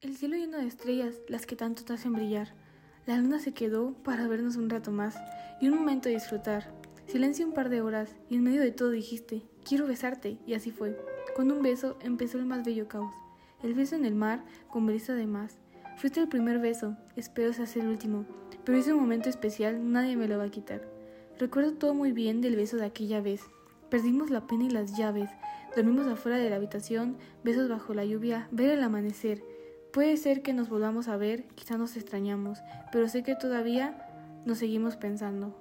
El cielo lleno de estrellas, las que tanto te hacen brillar. La luna se quedó para vernos un rato más y un momento disfrutar. Silencio un par de horas y en medio de todo dijiste, quiero besarte, y así fue. Con un beso empezó el más bello caos. El beso en el mar con brisa de más. Fuiste el primer beso, espero sea el último, pero ese momento especial nadie me lo va a quitar. Recuerdo todo muy bien del beso de aquella vez. Perdimos la pena y las llaves. Dormimos afuera de la habitación, besos bajo la lluvia, ver el amanecer. Puede ser que nos volvamos a ver, quizá nos extrañamos, pero sé que todavía nos seguimos pensando.